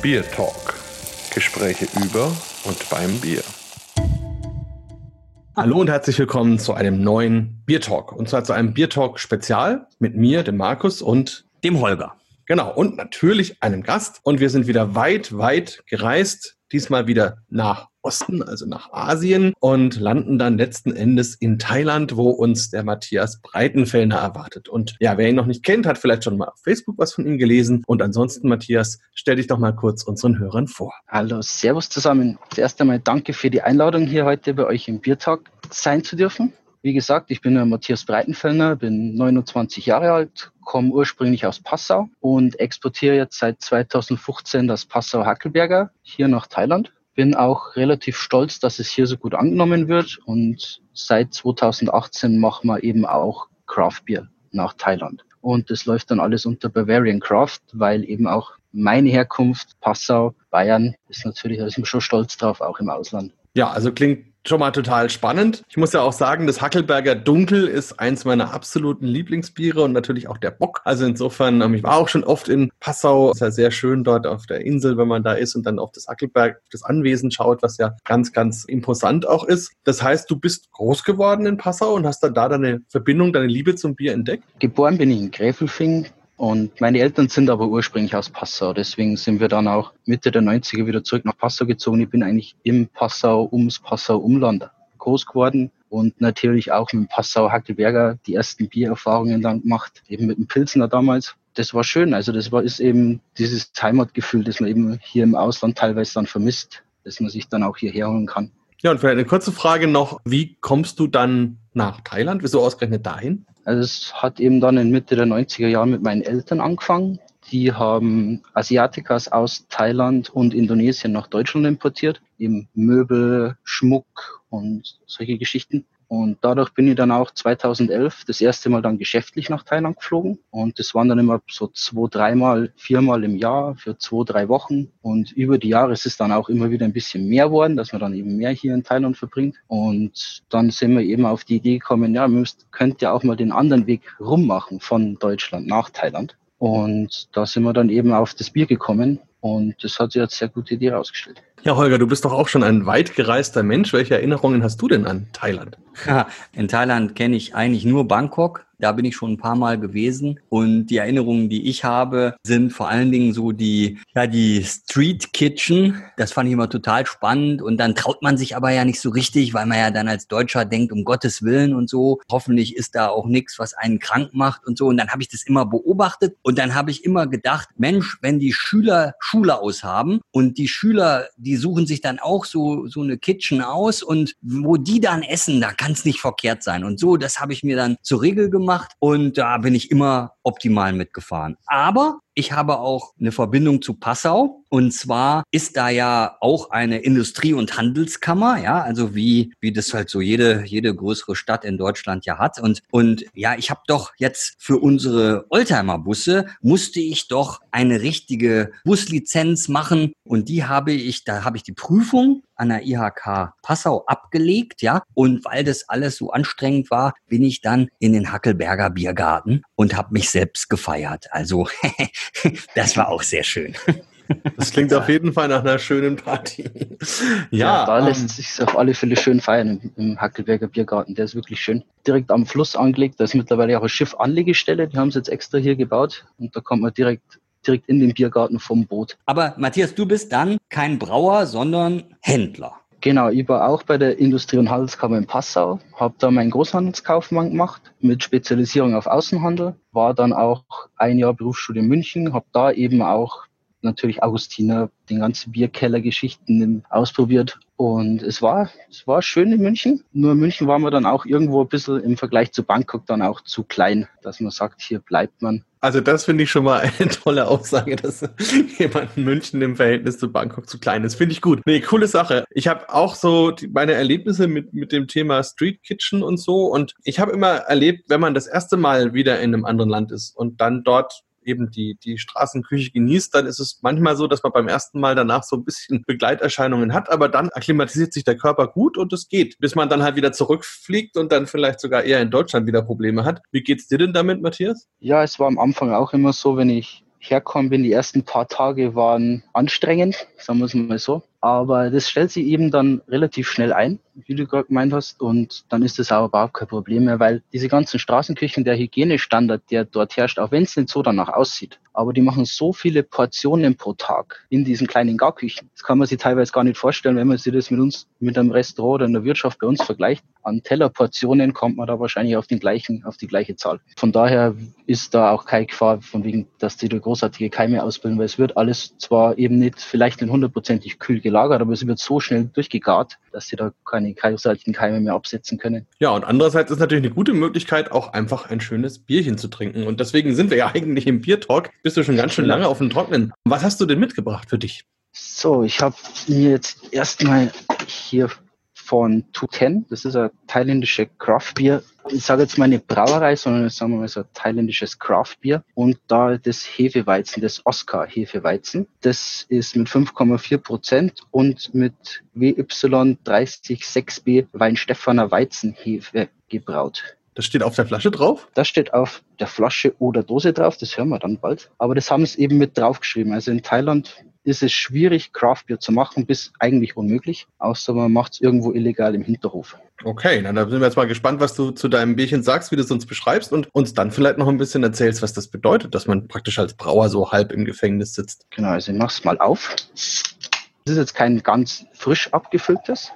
Bier Talk. Gespräche über und beim Bier. Hallo und herzlich willkommen zu einem neuen Bier Talk. Und zwar zu einem Bier Talk Spezial mit mir, dem Markus und dem Holger. Genau, und natürlich einem Gast. Und wir sind wieder weit, weit gereist. Diesmal wieder nach Osten, also nach Asien und landen dann letzten Endes in Thailand, wo uns der Matthias Breitenfellner erwartet. Und ja, wer ihn noch nicht kennt, hat vielleicht schon mal auf Facebook was von ihm gelesen. Und ansonsten, Matthias, stell dich doch mal kurz unseren Hörern vor. Hallo, Servus zusammen. Zuerst einmal danke für die Einladung, hier heute bei euch im Biertag sein zu dürfen. Wie gesagt, ich bin der Matthias Breitenfellner, bin 29 Jahre alt, komme ursprünglich aus Passau und exportiere jetzt seit 2015 das Passau Hackelberger hier nach Thailand bin auch relativ stolz, dass es hier so gut angenommen wird. Und seit 2018 machen wir eben auch Craft Beer nach Thailand. Und das läuft dann alles unter Bavarian Craft, weil eben auch meine Herkunft, Passau, Bayern, ist natürlich, da ist man schon stolz drauf, auch im Ausland. Ja, also klingt schon mal total spannend. Ich muss ja auch sagen, das Hackelberger Dunkel ist eins meiner absoluten Lieblingsbiere und natürlich auch der Bock. Also insofern, ähm, ich war auch schon oft in Passau. Ist ja sehr schön dort auf der Insel, wenn man da ist und dann auf das Hackelberg, das Anwesen schaut, was ja ganz, ganz imposant auch ist. Das heißt, du bist groß geworden in Passau und hast dann da deine Verbindung, deine Liebe zum Bier entdeckt? Geboren bin ich in Gräfelfing, und meine Eltern sind aber ursprünglich aus Passau. Deswegen sind wir dann auch Mitte der 90er wieder zurück nach Passau gezogen. Ich bin eigentlich im Passau, ums Passau Umland groß geworden und natürlich auch mit dem Passau Hackelberger die ersten Biererfahrungen dann gemacht, eben mit dem Pilsner damals. Das war schön. Also das war, ist eben dieses Heimatgefühl, das man eben hier im Ausland teilweise dann vermisst, dass man sich dann auch hierher holen kann. Ja, und vielleicht eine kurze Frage noch. Wie kommst du dann nach Thailand? Wieso ausgerechnet dahin? Also es hat eben dann in Mitte der 90er Jahre mit meinen Eltern angefangen. Die haben Asiatikas aus Thailand und Indonesien nach Deutschland importiert. Eben Möbel, Schmuck und solche Geschichten. Und dadurch bin ich dann auch 2011 das erste Mal dann geschäftlich nach Thailand geflogen. Und das waren dann immer so zwei, dreimal, viermal im Jahr für zwei, drei Wochen. Und über die Jahre ist es dann auch immer wieder ein bisschen mehr worden, dass man dann eben mehr hier in Thailand verbringt. Und dann sind wir eben auf die Idee gekommen, ja, man könnte ja auch mal den anderen Weg rummachen von Deutschland nach Thailand. Und da sind wir dann eben auf das Bier gekommen. Und das hat sich als sehr gute Idee herausgestellt. Ja, Holger, du bist doch auch schon ein weit gereister Mensch. Welche Erinnerungen hast du denn an Thailand? In Thailand kenne ich eigentlich nur Bangkok. Da bin ich schon ein paar Mal gewesen. Und die Erinnerungen, die ich habe, sind vor allen Dingen so die, ja, die Street Kitchen. Das fand ich immer total spannend. Und dann traut man sich aber ja nicht so richtig, weil man ja dann als Deutscher denkt, um Gottes Willen und so. Hoffentlich ist da auch nichts, was einen krank macht und so. Und dann habe ich das immer beobachtet. Und dann habe ich immer gedacht, Mensch, wenn die Schüler Schule aushaben und die Schüler, die suchen sich dann auch so, so eine Kitchen aus und wo die dann essen, da kann es nicht verkehrt sein. Und so, das habe ich mir dann zur Regel gemacht und da bin ich immer optimal mitgefahren. Aber ich habe auch eine Verbindung zu Passau. Und zwar ist da ja auch eine Industrie- und Handelskammer, ja, also wie, wie das halt so jede, jede größere Stadt in Deutschland ja hat. Und, und ja, ich habe doch jetzt für unsere Oldtimer-Busse musste ich doch eine richtige Buslizenz machen. Und die habe ich, da habe ich die Prüfung an der IHK Passau abgelegt, ja. Und weil das alles so anstrengend war, bin ich dann in den Hackelberger Biergarten und habe mich selbst gefeiert. Also das war auch sehr schön. Das klingt auf jeden Fall nach einer schönen Party. Ja, ja da lässt ähm, sich auf alle Fälle schön feiern im, im, Hackelberger Biergarten. Der ist wirklich schön. Direkt am Fluss angelegt. Da ist mittlerweile auch eine Schiffanlegestelle. Die haben sie jetzt extra hier gebaut. Und da kommt man direkt direkt in den Biergarten vom Boot. Aber Matthias, du bist dann kein Brauer, sondern Händler. Genau, ich war auch bei der Industrie- und Handelskammer in Passau, habe da meinen Großhandelskaufmann gemacht mit Spezialisierung auf Außenhandel, war dann auch ein Jahr Berufsschule in München, habe da eben auch natürlich Augustiner, den ganzen Bierkellergeschichten ausprobiert. Und es war, es war schön in München. Nur in München waren wir dann auch irgendwo ein bisschen im Vergleich zu Bangkok dann auch zu klein, dass man sagt, hier bleibt man. Also das finde ich schon mal eine tolle Aussage, dass jemand in München im Verhältnis zu Bangkok zu klein ist. Finde ich gut. Nee, coole Sache. Ich habe auch so die, meine Erlebnisse mit, mit dem Thema Street Kitchen und so. Und ich habe immer erlebt, wenn man das erste Mal wieder in einem anderen Land ist und dann dort eben die, die Straßenküche genießt, dann ist es manchmal so, dass man beim ersten Mal danach so ein bisschen Begleiterscheinungen hat, aber dann akklimatisiert sich der Körper gut und es geht, bis man dann halt wieder zurückfliegt und dann vielleicht sogar eher in Deutschland wieder Probleme hat. Wie geht's dir denn damit, Matthias? Ja, es war am Anfang auch immer so, wenn ich hergekommen bin, die ersten paar Tage waren anstrengend, sagen wir es mal so. Aber das stellt sich eben dann relativ schnell ein, wie du gerade gemeint hast. Und dann ist das auch überhaupt kein Problem mehr, weil diese ganzen Straßenküchen, der Hygienestandard, der dort herrscht, auch wenn es nicht so danach aussieht, aber die machen so viele Portionen pro Tag in diesen kleinen Garküchen. Das kann man sich teilweise gar nicht vorstellen, wenn man sich das mit uns, mit einem Restaurant oder einer Wirtschaft bei uns vergleicht. An Tellerportionen kommt man da wahrscheinlich auf den gleichen, auf die gleiche Zahl. Von daher ist da auch keine Gefahr, von wegen, dass die da großartige Keime ausbilden, weil es wird alles zwar eben nicht, vielleicht nicht hundertprozentig kühl gelagert, aber es wird so schnell durchgegart, dass sie da keine großartigen Keime mehr absetzen können. Ja, und andererseits ist natürlich eine gute Möglichkeit, auch einfach ein schönes Bierchen zu trinken. Und deswegen sind wir ja eigentlich im Biertalk. Bist du schon ganz schön lange auf dem Trocknen. Was hast du denn mitgebracht für dich? So, ich habe mir jetzt erstmal hier von 210. Das ist ein thailändische Craftbier. Ich sage jetzt mal eine Brauerei, sondern sagen wir mal so ein thailändisches Craftbier. Und da das Hefeweizen, das Oscar Hefeweizen. Das ist mit 5,4 Prozent und mit WY306B Weinstefaner Weizenhefe gebraut. Das steht auf der Flasche drauf? Das steht auf der Flasche oder Dose drauf, das hören wir dann bald. Aber das haben sie eben mit draufgeschrieben. Also in Thailand ist es schwierig, Craftbier zu machen, bis eigentlich unmöglich, außer man macht es irgendwo illegal im Hinterhof. Okay, dann sind wir jetzt mal gespannt, was du zu deinem Bierchen sagst, wie du es uns beschreibst und uns dann vielleicht noch ein bisschen erzählst, was das bedeutet, dass man praktisch als Brauer so halb im Gefängnis sitzt. Genau, also ich mach's mal auf. Das ist jetzt kein ganz frisch abgefülltes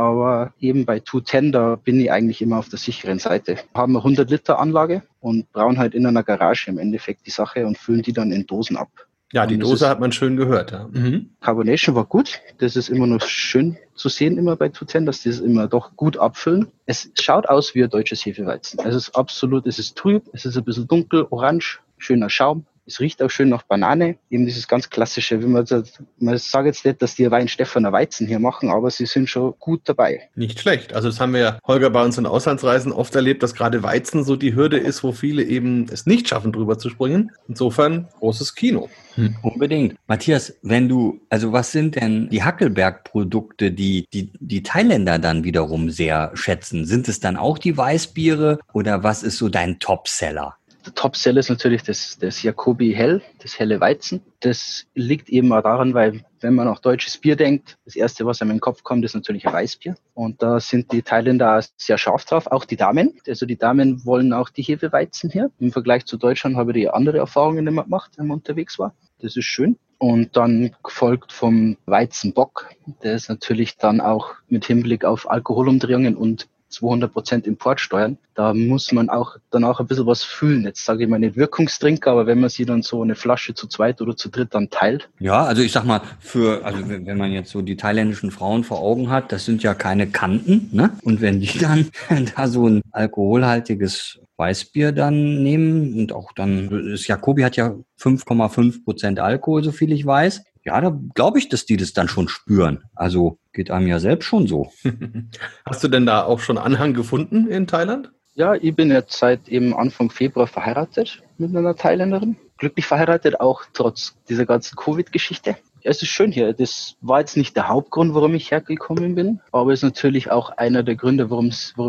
aber eben bei 210, da bin ich eigentlich immer auf der sicheren Seite. Wir haben eine 100 Liter Anlage und brauen halt in einer Garage im Endeffekt die Sache und füllen die dann in Dosen ab. Ja, die Dose hat man schön gehört. Ja. Mhm. Carbonation war gut. Das ist immer noch schön zu sehen immer bei 210, dass die es immer doch gut abfüllen. Es schaut aus wie ein deutsches Hefeweizen. Es ist absolut, es ist trüb, es ist ein bisschen dunkel, orange, schöner Schaum. Es riecht auch schön nach Banane. Eben dieses ganz klassische, wie man sagt, man sagt jetzt nicht, dass die Wein Stefaner Weizen hier machen, aber sie sind schon gut dabei. Nicht schlecht. Also das haben wir ja, Holger, bei unseren Auslandsreisen oft erlebt, dass gerade Weizen so die Hürde ist, wo viele eben es nicht schaffen, drüber zu springen. Insofern großes Kino. Hm, unbedingt. Matthias, wenn du, also was sind denn die Hackelberg-Produkte, die, die die Thailänder dann wiederum sehr schätzen? Sind es dann auch die Weißbiere oder was ist so dein Topseller? Der Topseller ist natürlich das, das Jacobi Hell, das helle Weizen. Das liegt eben auch daran, weil wenn man auch deutsches Bier denkt, das erste, was einem in den Kopf kommt, ist natürlich ein Weißbier. Und da sind die Thailänder sehr scharf drauf, auch die Damen. Also die Damen wollen auch die Hefeweizen hier. Im Vergleich zu Deutschland habe ich die andere Erfahrungen immer gemacht, wenn man unterwegs war. Das ist schön. Und dann gefolgt vom Weizenbock. Der ist natürlich dann auch mit Hinblick auf Alkoholumdrehungen und 200 Prozent Importsteuern. Da muss man auch danach ein bisschen was fühlen. Jetzt sage ich mal nicht Wirkungstrinker, aber wenn man sie dann so eine Flasche zu zweit oder zu dritt dann teilt. Ja, also ich sag mal, für, also wenn man jetzt so die thailändischen Frauen vor Augen hat, das sind ja keine Kanten, ne? Und wenn die dann da so ein alkoholhaltiges Weißbier dann nehmen und auch dann, das Jacobi hat ja 5,5 Prozent Alkohol, so viel ich weiß. Ja, da glaube ich, dass die das dann schon spüren. Also geht einem ja selbst schon so. Hast du denn da auch schon Anhang gefunden in Thailand? Ja, ich bin jetzt seit eben Anfang Februar verheiratet mit einer Thailänderin. Glücklich verheiratet, auch trotz dieser ganzen Covid-Geschichte. Ja, es ist schön hier. Das war jetzt nicht der Hauptgrund, warum ich hergekommen bin, aber es ist natürlich auch einer der Gründe, warum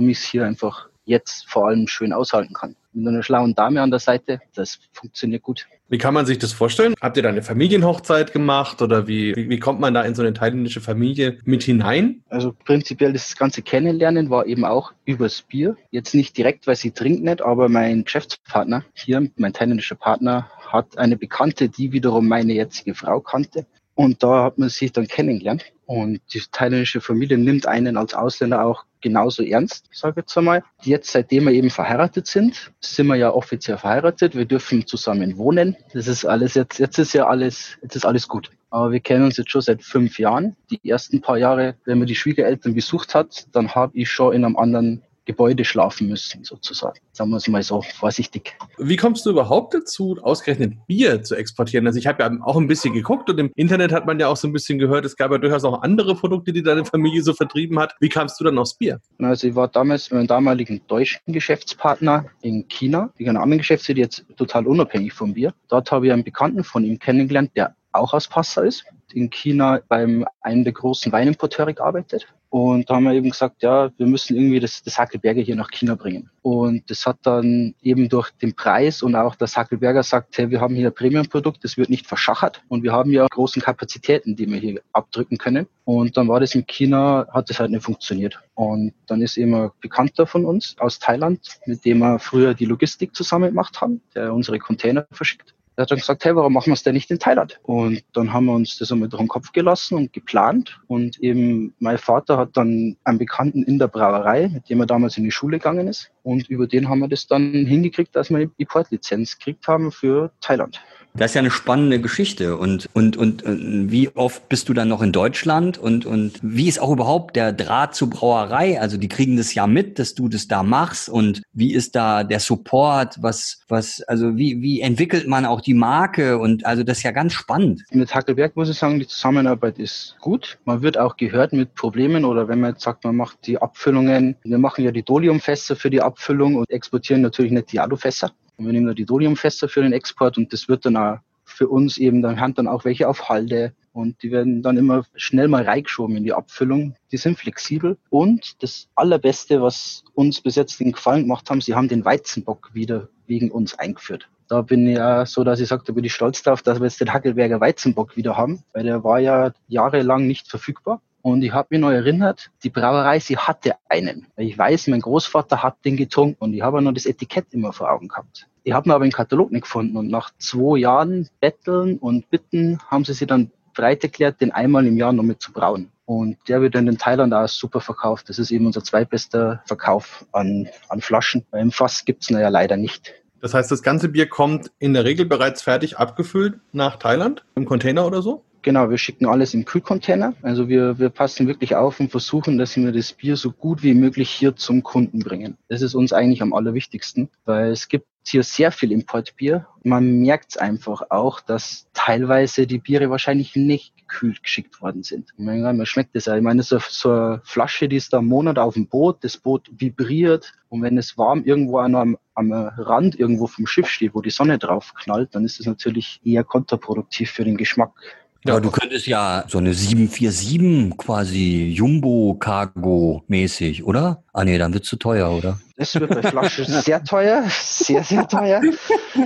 ich es hier einfach jetzt vor allem schön aushalten kann. Mit einer schlauen Dame an der Seite, das funktioniert gut. Wie kann man sich das vorstellen? Habt ihr da eine Familienhochzeit gemacht oder wie, wie, wie kommt man da in so eine thailändische Familie mit hinein? Also prinzipiell das ganze Kennenlernen war eben auch übers Bier. Jetzt nicht direkt, weil sie trinkt nicht, aber mein Geschäftspartner hier, mein thailändischer Partner, hat eine Bekannte, die wiederum meine jetzige Frau kannte. Und da hat man sich dann kennengelernt. Und die thailändische Familie nimmt einen als Ausländer auch genauso ernst, sage ich jetzt einmal. Jetzt, seitdem wir eben verheiratet sind, sind wir ja offiziell verheiratet. Wir dürfen zusammen wohnen. Das ist alles jetzt, jetzt ist ja alles, jetzt ist alles gut. Aber wir kennen uns jetzt schon seit fünf Jahren. Die ersten paar Jahre, wenn man die Schwiegereltern besucht hat, dann habe ich schon in einem anderen Gebäude schlafen müssen, sozusagen. Sagen wir es mal so vorsichtig. Wie kommst du überhaupt dazu, ausgerechnet Bier zu exportieren? Also ich habe ja auch ein bisschen geguckt und im Internet hat man ja auch so ein bisschen gehört, es gab ja durchaus auch andere Produkte, die deine Familie so vertrieben hat. Wie kamst du dann aufs Bier? Also ich war damals mit meinem damaligen deutschen Geschäftspartner in China, die Dynamengeschäfte, die jetzt total unabhängig vom Bier. Dort habe ich einen Bekannten von ihm kennengelernt, der auch aus Passau ist, in China beim einem der großen Weinimporteure gearbeitet. Und da haben wir eben gesagt, ja, wir müssen irgendwie das, das Hackelberger hier nach China bringen. Und das hat dann eben durch den Preis und auch das Hackelberger sagt, hey, wir haben hier ein Premium-Produkt, das wird nicht verschachert und wir haben ja großen Kapazitäten, die wir hier abdrücken können. Und dann war das in China, hat das halt nicht funktioniert. Und dann ist eben ein Bekannter von uns aus Thailand, mit dem wir früher die Logistik zusammen gemacht haben, der unsere Container verschickt. Er hat dann gesagt, hey, warum machen wir es denn nicht in Thailand? Und dann haben wir uns das einmal durch den Kopf gelassen und geplant. Und eben mein Vater hat dann einen Bekannten in der Brauerei, mit dem er damals in die Schule gegangen ist. Und über den haben wir das dann hingekriegt, dass wir die Importlizenz gekriegt haben für Thailand. Das ist ja eine spannende Geschichte. Und, und, und, und, wie oft bist du dann noch in Deutschland? Und, und wie ist auch überhaupt der Draht zur Brauerei? Also die kriegen das ja mit, dass du das da machst. Und wie ist da der Support? Was, was, also wie, wie entwickelt man auch die Marke? Und also das ist ja ganz spannend. Mit Hackelberg muss ich sagen, die Zusammenarbeit ist gut. Man wird auch gehört mit Problemen oder wenn man jetzt sagt, man macht die Abfüllungen. Wir machen ja die Doliumfässer für die Abfüllung und exportieren natürlich nicht die Alufässer. Wir nehmen da die Doliumfässer für den Export und das wird dann auch für uns eben, dann haben dann auch welche auf Halde und die werden dann immer schnell mal reingeschoben in die Abfüllung. Die sind flexibel und das Allerbeste, was uns bis jetzt den Gefallen gemacht haben, sie haben den Weizenbock wieder wegen uns eingeführt. Da bin ich ja so, dass ich sage, da bin ich stolz drauf, dass wir jetzt den Hackelberger Weizenbock wieder haben, weil der war ja jahrelang nicht verfügbar. Und ich habe mich noch erinnert, die Brauerei, sie hatte einen. Ich weiß, mein Großvater hat den getrunken und ich habe noch das Etikett immer vor Augen gehabt. Ich habe ihn aber im Katalog nicht gefunden und nach zwei Jahren Betteln und Bitten haben sie sich dann bereit erklärt, den einmal im Jahr noch mit zu brauen. Und der wird in den Thailand auch super verkauft. Das ist eben unser zweitbester Verkauf an, an Flaschen. Im Fass gibt's ihn ja leider nicht. Das heißt, das ganze Bier kommt in der Regel bereits fertig abgefüllt nach Thailand im Container oder so? Genau, wir schicken alles im Kühlcontainer. Also wir, wir passen wirklich auf und versuchen, dass wir das Bier so gut wie möglich hier zum Kunden bringen. Das ist uns eigentlich am allerwichtigsten, weil es gibt hier sehr viel Importbier. Man merkt es einfach auch, dass teilweise die Biere wahrscheinlich nicht gekühlt geschickt worden sind. Meine, man schmeckt das ja. Ich meine, so, so eine Flasche, die ist da einen Monat auf dem Boot, das Boot vibriert und wenn es warm irgendwo an einem, am Rand irgendwo vom Schiff steht, wo die Sonne drauf knallt, dann ist das natürlich eher kontraproduktiv für den Geschmack. Ja, aber du könntest ja so eine 747 quasi Jumbo-Cargo-mäßig, oder? Ah nee, dann wird's zu teuer, oder? Es wird bei Flaschen sehr teuer, sehr, sehr teuer.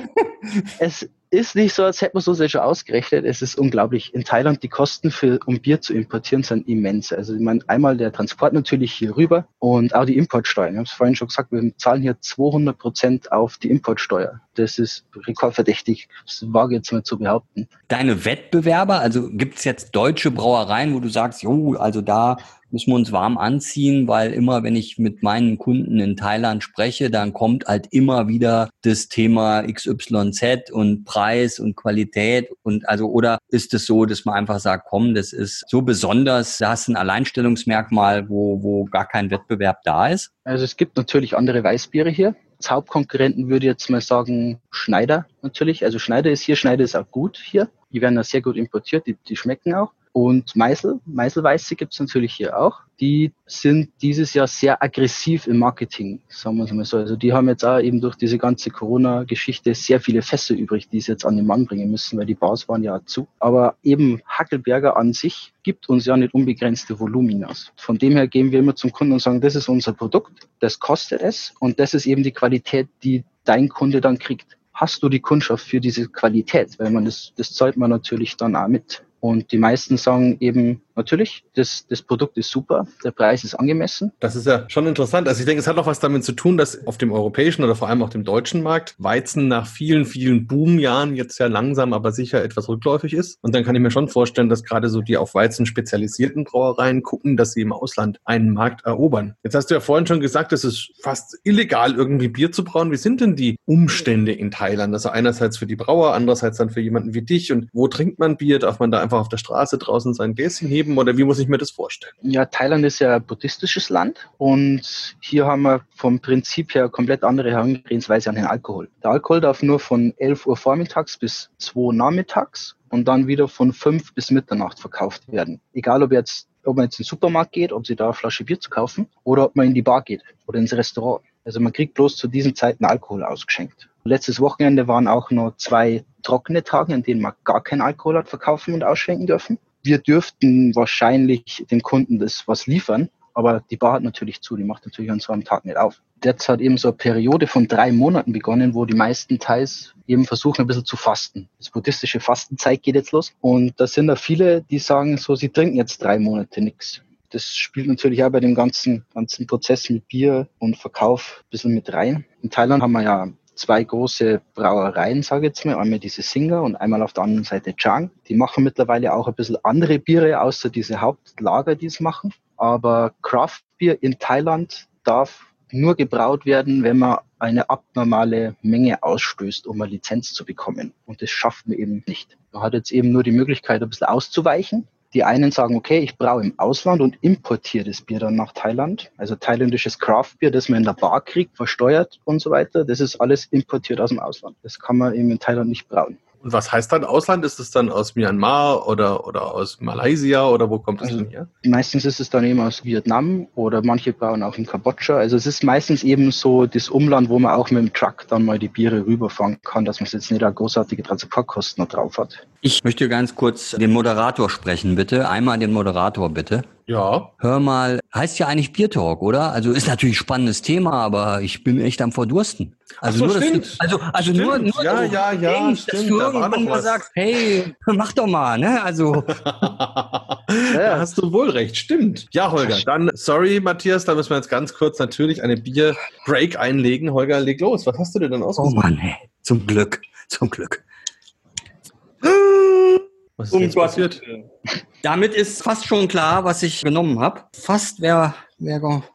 es ist nicht so, als hätte man so sehr schon ausgerechnet. Es ist unglaublich. In Thailand, die Kosten für, um Bier zu importieren, sind immens. Also ich meine, einmal der Transport natürlich hier rüber und auch die Importsteuer. Ich habe es vorhin schon gesagt, wir zahlen hier 200 Prozent auf die Importsteuer. Das ist rekordverdächtig. Das wage jetzt mal zu behaupten. Deine Wettbewerber, also gibt es jetzt deutsche Brauereien, wo du sagst, jo, also da müssen wir uns warm anziehen, weil immer, wenn ich mit meinen Kunden in Thailand spreche, dann kommt halt immer wieder das Thema XYZ und Preis und Qualität und also oder ist es so, dass man einfach sagt, komm, das ist so besonders, da hast ein Alleinstellungsmerkmal, wo, wo gar kein Wettbewerb da ist? Also es gibt natürlich andere Weißbiere hier. Als Hauptkonkurrenten würde ich jetzt mal sagen Schneider natürlich. Also Schneider ist hier, Schneider ist auch gut hier. Die werden da sehr gut importiert, die, die schmecken auch. Und Meißel, Meißelweiße gibt es natürlich hier auch. Die sind dieses Jahr sehr aggressiv im Marketing, sagen wir es mal so. Also die haben jetzt auch eben durch diese ganze Corona-Geschichte sehr viele Fässer übrig, die sie jetzt an den Mann bringen müssen, weil die Bars waren ja zu. Aber eben Hackelberger an sich gibt uns ja nicht unbegrenzte Voluminas. Von dem her gehen wir immer zum Kunden und sagen, das ist unser Produkt, das kostet es und das ist eben die Qualität, die dein Kunde dann kriegt hast du die Kundschaft für diese Qualität? Weil man das, das zahlt man natürlich dann auch mit. Und die meisten sagen eben, natürlich, das, das Produkt ist super, der Preis ist angemessen. Das ist ja schon interessant. Also ich denke, es hat auch was damit zu tun, dass auf dem europäischen oder vor allem auch dem deutschen Markt Weizen nach vielen, vielen Boomjahren jetzt ja langsam, aber sicher etwas rückläufig ist. Und dann kann ich mir schon vorstellen, dass gerade so die auf Weizen spezialisierten Brauereien gucken, dass sie im Ausland einen Markt erobern. Jetzt hast du ja vorhin schon gesagt, es ist fast illegal, irgendwie Bier zu brauen. Wie sind denn die Umstände in Thailand? Also einerseits für die Brauer, andererseits dann für jemanden wie dich. Und wo trinkt man Bier? Darf man da einfach einfach auf der Straße draußen sein Gläschen heben oder wie muss ich mir das vorstellen? Ja, Thailand ist ja ein buddhistisches Land und hier haben wir vom Prinzip her komplett andere Herangehensweise an den Alkohol. Der Alkohol darf nur von 11 Uhr vormittags bis 2 Uhr nachmittags und dann wieder von 5 bis Mitternacht verkauft werden. Egal ob jetzt ob man jetzt in den Supermarkt geht, ob sie da eine Flasche Bier zu kaufen oder ob man in die Bar geht oder ins Restaurant. Also man kriegt bloß zu diesen Zeiten Alkohol ausgeschenkt. Letztes Wochenende waren auch noch zwei trockene Tage, an denen man gar keinen Alkohol hat verkaufen und ausschenken dürfen. Wir dürften wahrscheinlich den Kunden das was liefern, aber die Bar hat natürlich zu, die macht natürlich an so einem Tag nicht auf. Jetzt hat eben so eine Periode von drei Monaten begonnen, wo die meisten Teils eben versuchen, ein bisschen zu fasten. Das buddhistische Fastenzeit geht jetzt los. Und da sind da viele, die sagen so, sie trinken jetzt drei Monate nichts. Das spielt natürlich auch bei dem ganzen, ganzen Prozess mit Bier und Verkauf ein bisschen mit rein. In Thailand haben wir ja zwei große Brauereien, sage ich jetzt mal. Einmal diese Singer und einmal auf der anderen Seite Chang. Die machen mittlerweile auch ein bisschen andere Biere, außer diese Hauptlager, die es machen. Aber Craft Beer in Thailand darf nur gebraut werden, wenn man eine abnormale Menge ausstößt, um eine Lizenz zu bekommen. Und das schafft man eben nicht. Man hat jetzt eben nur die Möglichkeit, ein bisschen auszuweichen. Die einen sagen, okay, ich braue im Ausland und importiere das Bier dann nach Thailand. Also thailändisches Craftbier, das man in der Bar kriegt, versteuert und so weiter. Das ist alles importiert aus dem Ausland. Das kann man eben in Thailand nicht brauen. Und was heißt dann Ausland? Ist es dann aus Myanmar oder, oder aus Malaysia oder wo kommt es Also denn her? Meistens ist es dann eben aus Vietnam oder manche bauen auch in Kambodscha. Also es ist meistens eben so das Umland, wo man auch mit dem Truck dann mal die Biere rüberfahren kann, dass man jetzt nicht eine großartige Transportkosten noch drauf hat. Ich möchte ganz kurz den Moderator sprechen, bitte. Einmal den Moderator, bitte. Ja. Hör mal, heißt ja eigentlich Biertalk, oder? Also ist natürlich ein spannendes Thema, aber ich bin echt am Verdursten. Also so, nur, dass stimmt. du, also, also Stimmt. nur, nur Ja, dass du ja, ja, denkst, dass stimmt, du da irgendwann noch mal sagst, hey, mach doch mal, ne? Also da hast du wohl recht, stimmt. Ja, Holger, dann, sorry, Matthias, da müssen wir jetzt ganz kurz natürlich eine Bier-Break einlegen. Holger, leg los. Was hast du dir denn Oh ausgesucht? Mann, ey. Zum Glück. Zum Glück. Was ist Um passiert? Damit ist fast schon klar, was ich genommen habe. Fast wäre,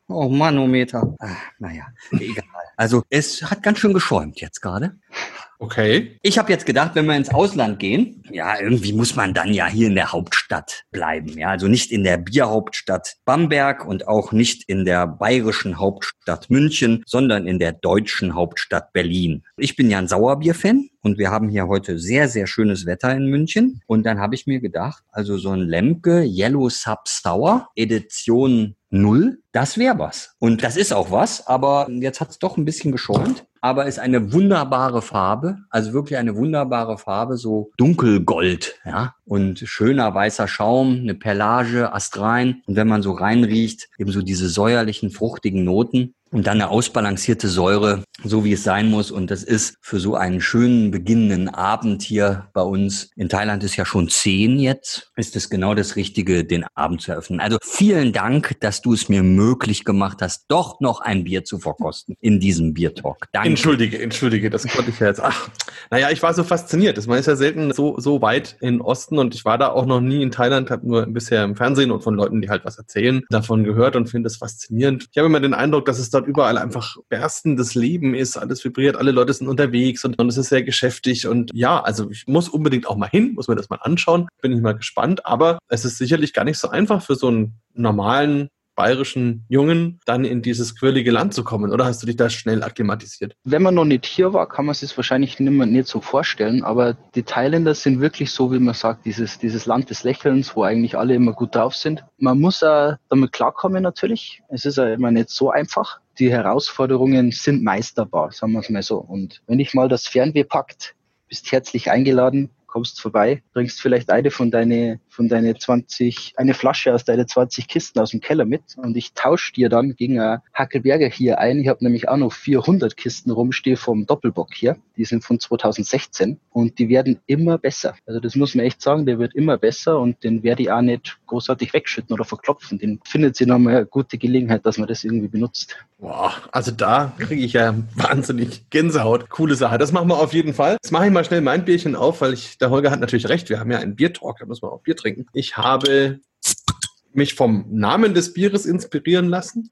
oh Manometer. Ah, naja, egal. Also es hat ganz schön geschäumt jetzt gerade. Okay. Ich habe jetzt gedacht, wenn wir ins Ausland gehen, ja, irgendwie muss man dann ja hier in der Hauptstadt bleiben. Ja, also nicht in der Bierhauptstadt Bamberg und auch nicht in der bayerischen Hauptstadt München, sondern in der deutschen Hauptstadt Berlin. Ich bin ja ein Sauerbier-Fan und wir haben hier heute sehr, sehr schönes Wetter in München. Und dann habe ich mir gedacht, also so ein Lemke Yellow Sub Sour Edition Null, das wäre was. Und das ist auch was, aber jetzt hat es doch ein bisschen geschäumt. Aber ist eine wunderbare Farbe, also wirklich eine wunderbare Farbe, so dunkelgold, ja. Und schöner weißer Schaum, eine Perlage, Astrein. Und wenn man so reinriecht, eben so diese säuerlichen, fruchtigen Noten. Und dann eine ausbalancierte Säure, so wie es sein muss. Und das ist für so einen schönen beginnenden Abend hier bei uns. In Thailand ist ja schon zehn jetzt. Ist es genau das Richtige, den Abend zu eröffnen. Also vielen Dank, dass du es mir möglich gemacht hast, doch noch ein Bier zu verkosten in diesem Biertalk. Danke. Entschuldige, entschuldige, das konnte ich ja jetzt. Ach, naja, ich war so fasziniert. Man ist ja selten so, so weit in Osten und ich war da auch noch nie in Thailand, habe nur bisher im Fernsehen und von Leuten, die halt was erzählen, davon gehört und finde es faszinierend. Ich habe immer den Eindruck, dass es dort überall einfach berstendes Leben ist, alles vibriert, alle Leute sind unterwegs und, und es ist sehr geschäftig und ja, also ich muss unbedingt auch mal hin, muss mir das mal anschauen, bin ich mal gespannt, aber es ist sicherlich gar nicht so einfach für so einen normalen bayerischen Jungen dann in dieses quirlige Land zu kommen, oder hast du dich da schnell akklimatisiert? Wenn man noch nicht hier war, kann man sich wahrscheinlich nicht, mehr, nicht so vorstellen, aber die Thailänder sind wirklich so, wie man sagt, dieses, dieses Land des Lächelns, wo eigentlich alle immer gut drauf sind. Man muss auch damit klarkommen natürlich. Es ist ja immer nicht so einfach. Die Herausforderungen sind meisterbar, sagen wir es mal so. Und wenn ich mal das Fernweh packt, bist herzlich eingeladen, kommst vorbei, bringst vielleicht eine von deine, von deine 20, eine Flasche aus deine 20 Kisten aus dem Keller mit und ich tausche dir dann gegen ein Hackelberger hier ein. Ich habe nämlich auch noch 400 Kisten rumstehen vom Doppelbock hier. Die sind von 2016 und die werden immer besser. Also das muss man echt sagen, der wird immer besser und den werde ich auch nicht großartig wegschütten oder verklopfen. Den findet sie nochmal eine gute Gelegenheit, dass man das irgendwie benutzt. Boah, also da kriege ich ja wahnsinnig Gänsehaut. Coole Sache. Das machen wir auf jeden Fall. Jetzt mache ich mal schnell mein Bierchen auf, weil ich, der Holger hat natürlich recht. Wir haben ja einen Biertalk, da müssen wir auch Bier trinken. Ich habe mich vom Namen des Bieres inspirieren lassen.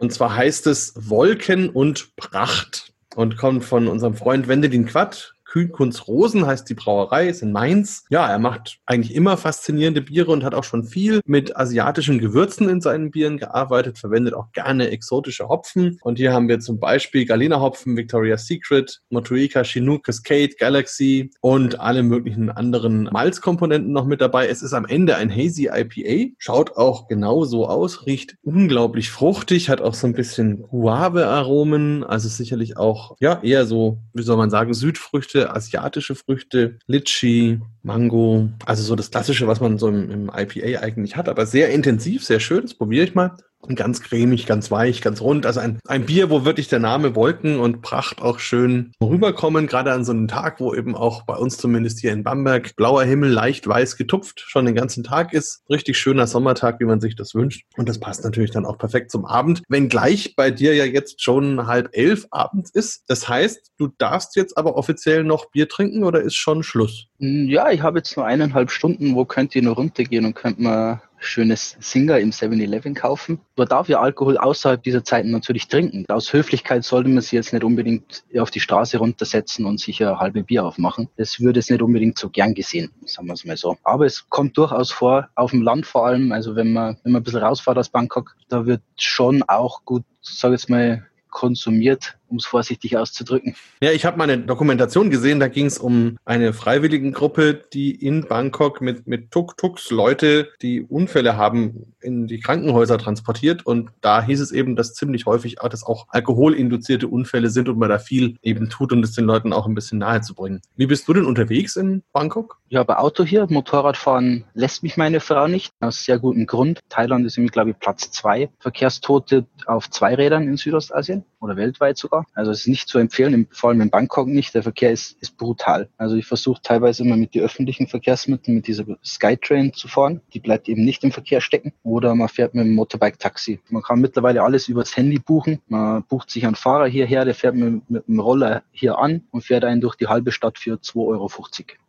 Und zwar heißt es Wolken und Pracht und kommt von unserem Freund Wendelin Quatt, Kühnkunz Rosen heißt die Brauerei, ist in Mainz. Ja, er macht eigentlich immer faszinierende Biere und hat auch schon viel mit asiatischen Gewürzen in seinen Bieren gearbeitet, verwendet auch gerne exotische Hopfen. Und hier haben wir zum Beispiel Galena Hopfen, Victoria's Secret, Motueka, Chinook, Cascade, Galaxy und alle möglichen anderen Malzkomponenten noch mit dabei. Es ist am Ende ein Hazy IPA, schaut auch genauso aus, riecht unglaublich fruchtig, hat auch so ein bisschen Guave-Aromen, also sicherlich auch, ja, eher so, wie soll man sagen, Südfrüchte, asiatische Früchte, Litchi, Mango, also so das Klassische, was man so im, im IPA eigentlich hat, aber sehr intensiv, sehr schön, das probiere ich mal ganz cremig, ganz weich, ganz rund. Also ein, ein Bier, wo wirklich der Name Wolken und Pracht auch schön rüberkommen, gerade an so einem Tag, wo eben auch bei uns zumindest hier in Bamberg blauer Himmel leicht weiß getupft schon den ganzen Tag ist. Richtig schöner Sommertag, wie man sich das wünscht. Und das passt natürlich dann auch perfekt zum Abend. Wenngleich bei dir ja jetzt schon halb elf abends ist. Das heißt, du darfst jetzt aber offiziell noch Bier trinken oder ist schon Schluss? Ja, ich habe jetzt nur eineinhalb Stunden. Wo könnt ihr noch runtergehen und könnt mal schönes Singer im 7-Eleven kaufen. Man darf ja Alkohol außerhalb dieser Zeiten natürlich trinken. Aus Höflichkeit sollte man sich jetzt nicht unbedingt auf die Straße runtersetzen und sich ein halbe Bier aufmachen. Das würde es nicht unbedingt so gern gesehen, sagen wir es mal so. Aber es kommt durchaus vor, auf dem Land vor allem, also wenn man, wenn man ein bisschen rausfährt aus Bangkok, da wird schon auch gut, sag jetzt mal, konsumiert um es vorsichtig auszudrücken. Ja, ich habe meine Dokumentation gesehen, da ging es um eine Freiwilligengruppe, die in Bangkok mit, mit Tuk-Tuks Leute, die Unfälle haben, in die Krankenhäuser transportiert. Und da hieß es eben, dass ziemlich häufig auch, dass auch alkoholinduzierte Unfälle sind und man da viel eben tut, um das den Leuten auch ein bisschen nahe zu bringen. Wie bist du denn unterwegs in Bangkok? Ich habe Auto hier. Motorradfahren lässt mich meine Frau nicht. Aus sehr gutem Grund. Thailand ist nämlich, glaube ich, Platz zwei Verkehrstote auf zwei Rädern in Südostasien oder weltweit sogar. Also es ist nicht zu empfehlen, vor allem in Bangkok nicht. Der Verkehr ist, ist brutal. Also ich versuche teilweise immer mit den öffentlichen Verkehrsmitteln, mit dieser Skytrain zu fahren. Die bleibt eben nicht im Verkehr stecken. Oder man fährt mit dem Motorbike-Taxi. Man kann mittlerweile alles übers Handy buchen. Man bucht sich einen Fahrer hierher, der fährt mit, mit dem Roller hier an und fährt einen durch die halbe Stadt für 2,50 Euro.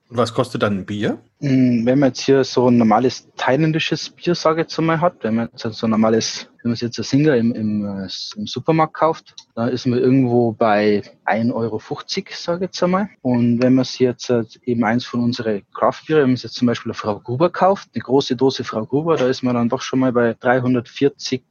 Was kostet dann ein Bier? Hm, wenn man jetzt hier so ein normales thailändisches Bier, sage ich jetzt mal, hat, wenn man jetzt so ein normales, wenn man es jetzt ein Singer im, im, äh, im, Supermarkt kauft, dann ist man irgendwo bei 1,50 Euro, sage ich jetzt einmal. Und wenn man es jetzt halt eben eins von unseren Craftbiere, wenn man es jetzt zum Beispiel eine Frau Gruber kauft, eine große Dose Frau Gruber, da ist man dann doch schon mal bei 340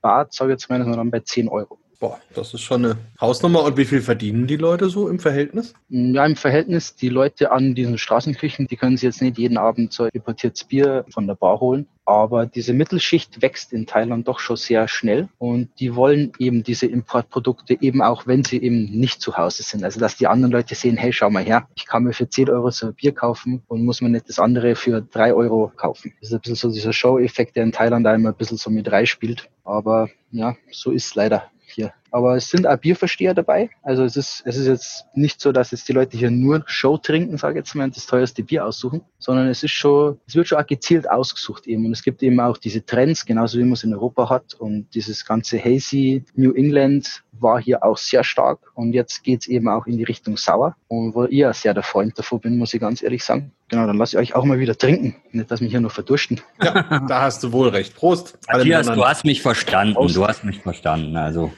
Bart, sage ich jetzt mal, dann bei 10 Euro. Boah, das ist schon eine Hausnummer. Und wie viel verdienen die Leute so im Verhältnis? Ja, im Verhältnis, die Leute an diesen Straßenküchen, die können sich jetzt nicht jeden Abend so importiertes Bier von der Bar holen. Aber diese Mittelschicht wächst in Thailand doch schon sehr schnell und die wollen eben diese Importprodukte eben auch, wenn sie eben nicht zu Hause sind. Also dass die anderen Leute sehen, hey, schau mal her, ich kann mir für 10 Euro so ein Bier kaufen und muss mir nicht das andere für 3 Euro kaufen. Das ist ein bisschen so dieser Show-Effekt, der in Thailand einmal ein bisschen so mit reinspielt. Aber ja, so ist es leider hier. Aber es sind auch Bierversteher dabei. Also es ist, es ist jetzt nicht so, dass jetzt die Leute hier nur Show trinken, sage ich jetzt mal, und das teuerste Bier aussuchen, sondern es ist schon, es wird schon auch gezielt ausgesucht eben. Und es gibt eben auch diese Trends, genauso wie man es in Europa hat. Und dieses ganze Hazy New England war hier auch sehr stark. Und jetzt geht's eben auch in die Richtung Sauer. Und wo ich ja sehr der Freund davor bin, muss ich ganz ehrlich sagen. Genau, dann lasse ich euch auch mal wieder trinken. Nicht, dass mich hier nur verdursten. Ja, da hast du wohl recht. Prost. Matthias, du hast mich verstanden. Prost. Du hast mich verstanden. Also.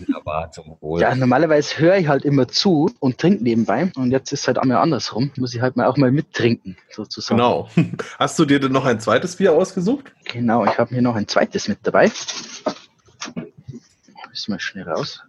Wunderbar, zum Wohl. Ja, normalerweise höre ich halt immer zu und trinke nebenbei. Und jetzt ist es halt einmal andersrum. Muss ich halt mal auch mal mittrinken, sozusagen. Genau. Hast du dir denn noch ein zweites Bier ausgesucht? Genau, ich habe hier noch ein zweites mit dabei. Müssen wir schnell raus.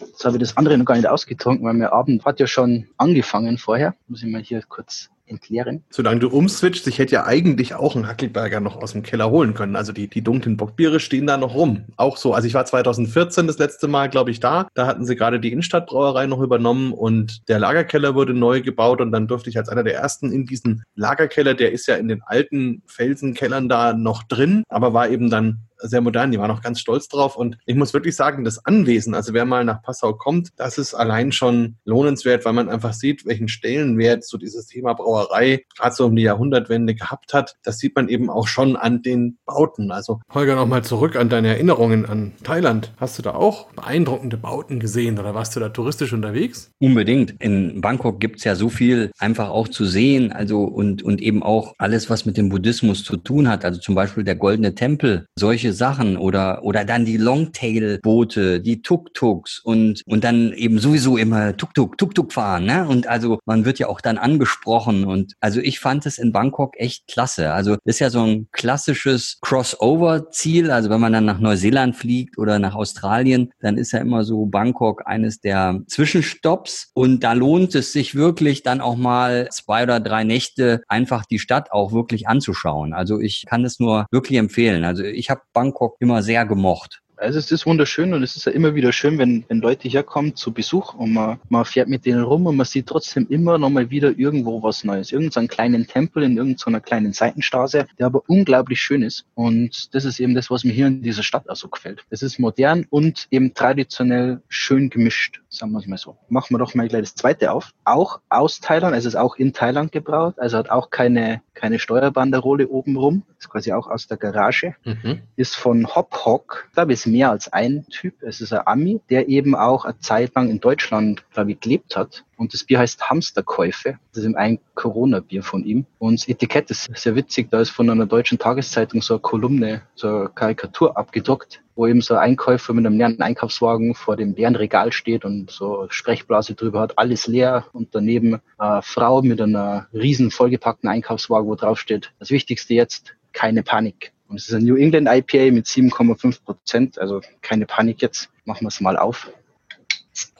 Jetzt habe ich das andere noch gar nicht ausgetrunken, weil mein Abend hat ja schon angefangen vorher. Muss ich mal hier kurz entleeren. Solange du umswitcht, ich hätte ja eigentlich auch einen Hackelberger noch aus dem Keller holen können. Also die, die dunklen Bockbiere stehen da noch rum. Auch so. Also ich war 2014 das letzte Mal, glaube ich, da. Da hatten sie gerade die Innenstadtbrauerei noch übernommen und der Lagerkeller wurde neu gebaut und dann durfte ich als einer der ersten in diesen Lagerkeller, der ist ja in den alten Felsenkellern da noch drin, aber war eben dann sehr modern, die waren auch ganz stolz drauf. Und ich muss wirklich sagen, das Anwesen, also wer mal nach Passau kommt, das ist allein schon lohnenswert, weil man einfach sieht, welchen Stellenwert so dieses Thema Brauerei gerade so um die Jahrhundertwende gehabt hat. Das sieht man eben auch schon an den Bauten. Also Holger, nochmal zurück an deine Erinnerungen an Thailand. Hast du da auch beeindruckende Bauten gesehen oder warst du da touristisch unterwegs? Unbedingt. In Bangkok gibt es ja so viel einfach auch zu sehen, also und, und eben auch alles, was mit dem Buddhismus zu tun hat. Also zum Beispiel der Goldene Tempel. Solche solche Sachen oder, oder dann die Longtail-Boote, die Tuk-Tuks und, und dann eben sowieso immer Tuk-Tuk, Tuk-Tuk fahren, ne? Und also man wird ja auch dann angesprochen und also ich fand es in Bangkok echt klasse. Also ist ja so ein klassisches Crossover-Ziel. Also wenn man dann nach Neuseeland fliegt oder nach Australien, dann ist ja immer so Bangkok eines der Zwischenstopps und da lohnt es sich wirklich dann auch mal zwei oder drei Nächte einfach die Stadt auch wirklich anzuschauen. Also ich kann es nur wirklich empfehlen. Also ich habe Bangkok immer sehr gemocht. Also es ist wunderschön und es ist ja immer wieder schön, wenn, wenn Leute herkommen zu Besuch und man, man fährt mit denen rum und man sieht trotzdem immer noch mal wieder irgendwo was Neues. Irgendeinen kleinen Tempel in irgendeiner kleinen Seitenstraße, der aber unglaublich schön ist. Und das ist eben das, was mir hier in dieser Stadt auch so gefällt. Es ist modern und eben traditionell schön gemischt, sagen wir es mal so. Machen wir doch mal gleich das zweite auf. Auch aus Thailand, also es ist auch in Thailand gebraut, also hat auch keine, keine Steuerbanderole oben rum. Ist quasi auch aus der Garage. Mhm. Ist von Hop Hock. Glaube, es mehr als ein Typ. Es ist ein Ami, der eben auch eine Zeit lang in Deutschland, glaube ich, gelebt hat. Und das Bier heißt Hamsterkäufe. Das ist ein Corona-Bier von ihm. Und das Etikett ist sehr witzig. Da ist von einer deutschen Tageszeitung so eine Kolumne, so eine Karikatur abgedruckt, wo eben so ein Einkäufer mit einem leeren Einkaufswagen vor dem leeren Regal steht und so Sprechblase drüber hat, alles leer. Und daneben eine Frau mit einer riesen vollgepackten Einkaufswagen, wo drauf steht, das Wichtigste jetzt, keine Panik. Und es ist ein New England IPA mit 7,5 Prozent. Also keine Panik jetzt. Machen wir es mal auf.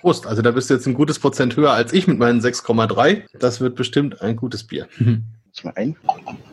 Prost, also da bist du jetzt ein gutes Prozent höher als ich mit meinen 6,3. Das wird bestimmt ein gutes Bier. Mal ein.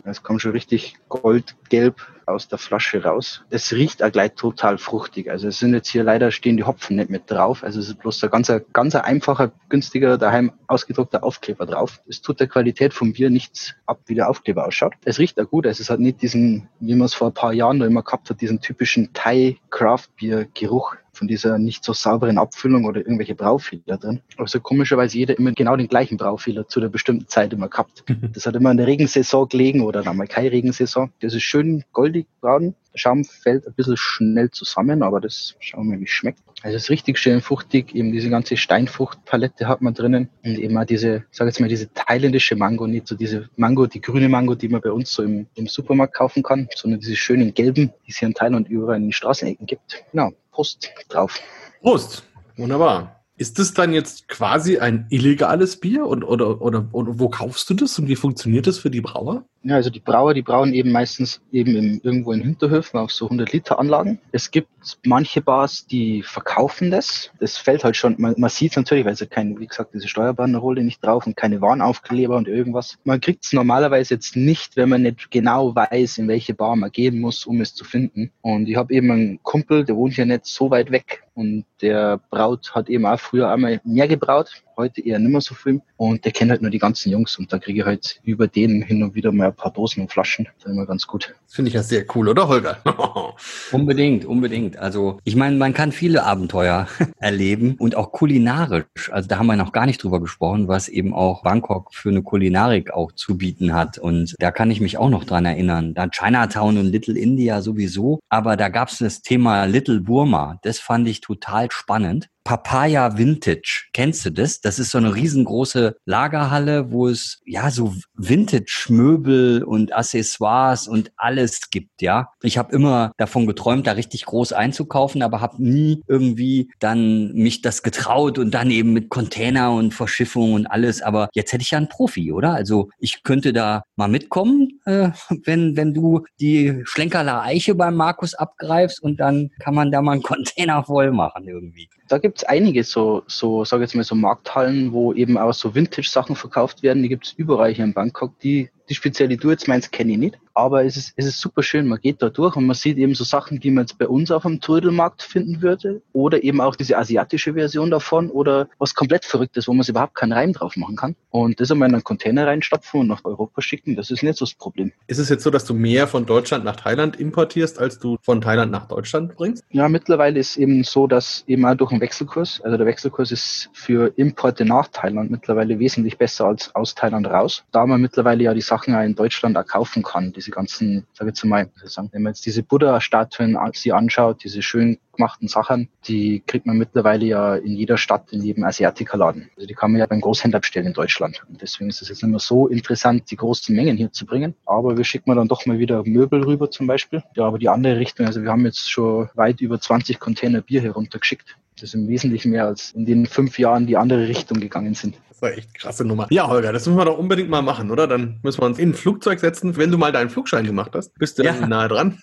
Es kommt schon richtig goldgelb aus der Flasche raus. Es riecht auch gleich total fruchtig. Also es sind jetzt hier leider stehen die Hopfen nicht mit drauf. Also es ist bloß ein ganz, ganz einfacher, günstiger, daheim ausgedruckter Aufkleber drauf. Es tut der Qualität vom Bier nichts ab, wie der Aufkleber ausschaut. Es riecht auch gut. Also es hat nicht diesen, wie man es vor ein paar Jahren noch immer gehabt hat, diesen typischen Thai Craft Bier Geruch von dieser nicht so sauberen Abfüllung oder irgendwelche Braufehler drin. Also komischerweise jeder immer genau den gleichen Braufehler zu der bestimmten Zeit immer gehabt. Das hat immer in der Regensaison gelegen oder dann mal keine Regensaison. Das ist schön goldig braun. Der Schaum fällt ein bisschen schnell zusammen, aber das schauen wir, wie es schmeckt. Also es ist richtig schön fruchtig, eben diese ganze Steinfruchtpalette hat man drinnen und eben auch diese, sag jetzt mal, diese thailändische Mango, nicht so diese Mango, die grüne Mango, die man bei uns so im, im Supermarkt kaufen kann, sondern diese schönen gelben, die es hier in Thailand überall in den Straßenecken gibt. Genau, Prost drauf. Prost, wunderbar. Ist das dann jetzt quasi ein illegales Bier und, oder, oder, oder wo kaufst du das und wie funktioniert das für die Brauer? Ja, also die Brauer, die brauen eben meistens eben im, irgendwo in Hinterhöfen auf so 100 Liter Anlagen. Es gibt manche Bars, die verkaufen das. Das fällt halt schon, man, man sieht es natürlich, weil ja keine, wie gesagt, diese Steuerbanderole nicht drauf und keine Warnaufkleber und irgendwas. Man kriegt es normalerweise jetzt nicht, wenn man nicht genau weiß, in welche Bar man gehen muss, um es zu finden. Und ich habe eben einen Kumpel, der wohnt ja nicht so weit weg und der Braut hat eben auch früher einmal mehr gebraut heute eher nicht mehr so viel. Und der kennt halt nur die ganzen Jungs und da kriege ich halt über den hin und wieder mal ein paar Dosen und Flaschen. Das ist immer ganz gut. Das finde ich ja sehr cool, oder Holger? unbedingt, unbedingt. Also ich meine, man kann viele Abenteuer erleben und auch kulinarisch. Also da haben wir noch gar nicht drüber gesprochen, was eben auch Bangkok für eine Kulinarik auch zu bieten hat. Und da kann ich mich auch noch dran erinnern. Da Chinatown und Little India sowieso. Aber da gab es das Thema Little Burma. Das fand ich total spannend. Papaya Vintage. Kennst du das? Das ist so eine riesengroße Lagerhalle, wo es ja so Vintage-Möbel und Accessoires und alles gibt, ja. Ich habe immer davon geträumt, da richtig groß einzukaufen, aber habe nie irgendwie dann mich das getraut und dann eben mit Container und Verschiffung und alles. Aber jetzt hätte ich ja einen Profi, oder? Also ich könnte da mal mitkommen, äh, wenn, wenn du die Schlenkerler Eiche beim Markus abgreifst und dann kann man da mal einen Container voll machen irgendwie. Da gibt es einige so, so sage jetzt mal so Markthallen, wo eben auch so Vintage-Sachen verkauft werden. Die gibt es überall hier in Bangkok. Die die spezielle Tour jetzt meins kenne ich nicht, aber es ist, es ist super schön. Man geht da durch und man sieht eben so Sachen, die man jetzt bei uns auf dem Trödelmarkt finden würde oder eben auch diese asiatische Version davon oder was komplett Verrücktes, wo man sich überhaupt keinen Reim drauf machen kann. Und das einmal in einen Container reinstopfen und nach Europa schicken, das ist nicht so das Problem. Ist es jetzt so, dass du mehr von Deutschland nach Thailand importierst, als du von Thailand nach Deutschland bringst? Ja, mittlerweile ist eben so, dass eben auch durch den Wechselkurs, also der Wechselkurs ist für Importe nach Thailand mittlerweile wesentlich besser als aus Thailand raus. Da wir mittlerweile ja die Sachen Sachen auch in Deutschland auch kaufen kann. Diese ganzen, sage ich jetzt mal, wenn man jetzt diese Buddha-Statuen sie anschaut, diese schön gemachten Sachen, die kriegt man mittlerweile ja in jeder Stadt, in jedem Asiatikerladen. Also die kann man ja beim Großhändler bestellen in Deutschland. Und deswegen ist es jetzt nicht mehr so interessant, die großen Mengen hier zu bringen. Aber wir schicken dann doch mal wieder Möbel rüber zum Beispiel. Ja, aber die andere Richtung, also wir haben jetzt schon weit über 20 Container Bier heruntergeschickt. Das ist im Wesentlichen mehr als in den fünf Jahren die andere Richtung gegangen sind. Das war echt krasse Nummer. Ja, Holger, das müssen wir doch unbedingt mal machen, oder? Dann müssen wir uns in ein Flugzeug setzen. Wenn du mal deinen Flugschein gemacht hast, bist du ja. nahe dran.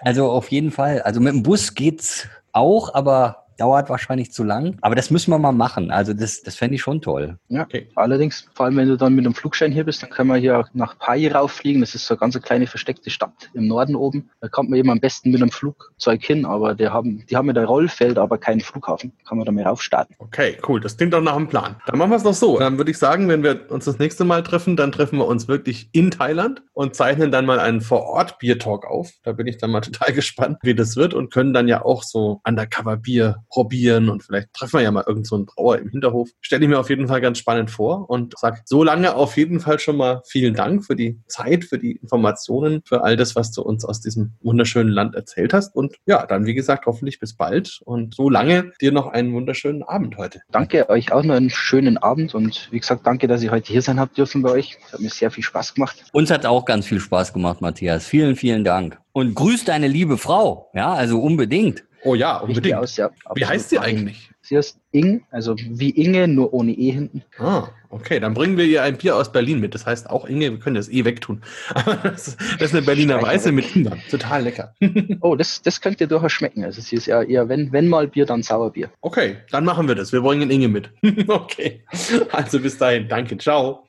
also auf jeden Fall. Also mit dem Bus geht's auch, aber dauert wahrscheinlich zu lang. Aber das müssen wir mal machen. Also das, das fände ich schon toll. Ja, okay. allerdings, vor allem wenn du dann mit einem Flugschein hier bist, dann können wir hier nach Pai rauffliegen. Das ist so eine ganz kleine versteckte Stadt im Norden oben. Da kommt man eben am besten mit einem Flugzeug hin, aber die haben, die haben ja ein Rollfeld, aber keinen Flughafen. Kann man da mal raufstarten. Okay, cool. Das klingt doch nach einem Plan. Dann machen wir es doch so. Dann würde ich sagen, wenn wir uns das nächste Mal treffen, dann treffen wir uns wirklich in Thailand und zeichnen dann mal einen Vor-Ort-Bier-Talk auf. Da bin ich dann mal total gespannt, wie das wird und können dann ja auch so Undercover-Bier probieren und vielleicht treffen wir ja mal irgendeinen so einen Brauer im Hinterhof. Stelle ich mir auf jeden Fall ganz spannend vor und sage so lange auf jeden Fall schon mal vielen Dank für die Zeit, für die Informationen, für all das, was du uns aus diesem wunderschönen Land erzählt hast. Und ja, dann wie gesagt, hoffentlich bis bald und so lange dir noch einen wunderschönen Abend heute. Danke euch auch noch einen schönen Abend und wie gesagt, danke, dass ich heute hier sein habe dürfen bei euch. Hat mir sehr viel Spaß gemacht. Uns hat auch ganz viel Spaß gemacht, Matthias. Vielen, vielen Dank. Und grüß deine liebe Frau. Ja, also unbedingt. Oh ja, unbedingt. Aus, ja, Wie heißt sie eigentlich? Sie heißt Ing, also wie Inge, nur ohne E hinten. Ah, okay. Dann bringen wir ihr ein Bier aus Berlin mit. Das heißt auch Inge, wir können das eh wegtun. Aber das, das ist eine Berliner Weiße mit Ingwer. Total lecker. oh, das, das könnte durchaus schmecken. Also sie ist ja eher, wenn, wenn mal Bier, dann Sauerbier. Okay, dann machen wir das. Wir bringen Inge mit. okay. Also bis dahin. Danke. Ciao.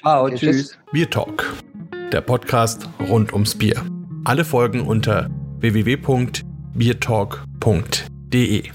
Ciao, okay, tschüss. tschüss. Bier Talk. Der Podcast rund ums Bier. Alle Folgen unter www.biertalk.de.